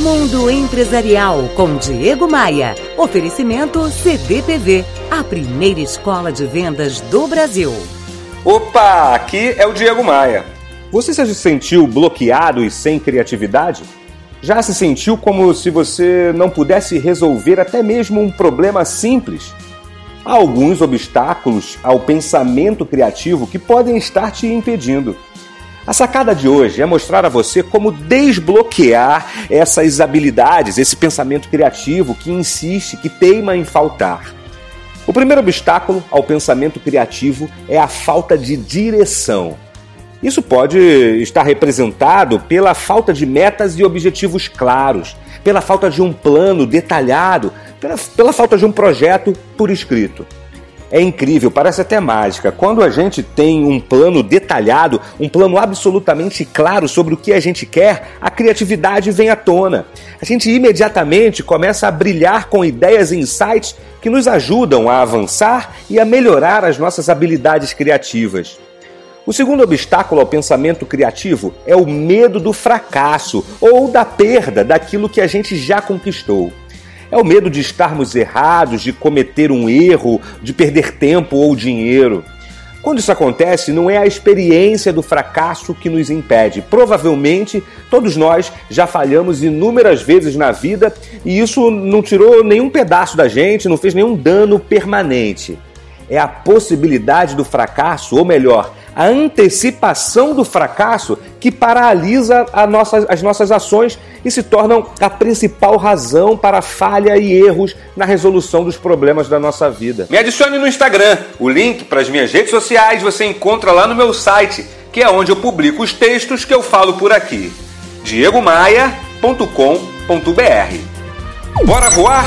Mundo Empresarial com Diego Maia. Oferecimento CDPV, a primeira escola de vendas do Brasil. Opa, aqui é o Diego Maia. Você se sentiu bloqueado e sem criatividade? Já se sentiu como se você não pudesse resolver até mesmo um problema simples? Há alguns obstáculos ao pensamento criativo que podem estar te impedindo. A sacada de hoje é mostrar a você como desbloquear essas habilidades, esse pensamento criativo que insiste, que teima em faltar. O primeiro obstáculo ao pensamento criativo é a falta de direção. Isso pode estar representado pela falta de metas e objetivos claros, pela falta de um plano detalhado, pela, pela falta de um projeto por escrito. É incrível, parece até mágica. Quando a gente tem um plano detalhado, um plano absolutamente claro sobre o que a gente quer, a criatividade vem à tona. A gente imediatamente começa a brilhar com ideias e insights que nos ajudam a avançar e a melhorar as nossas habilidades criativas. O segundo obstáculo ao pensamento criativo é o medo do fracasso ou da perda daquilo que a gente já conquistou. É o medo de estarmos errados, de cometer um erro, de perder tempo ou dinheiro. Quando isso acontece, não é a experiência do fracasso que nos impede. Provavelmente todos nós já falhamos inúmeras vezes na vida e isso não tirou nenhum pedaço da gente, não fez nenhum dano permanente. É a possibilidade do fracasso, ou melhor, a antecipação do fracasso que paralisa as nossas ações e se tornam a principal razão para falha e erros na resolução dos problemas da nossa vida. Me adicione no Instagram. O link para as minhas redes sociais você encontra lá no meu site, que é onde eu publico os textos que eu falo por aqui. diegomaia.com.br Bora voar?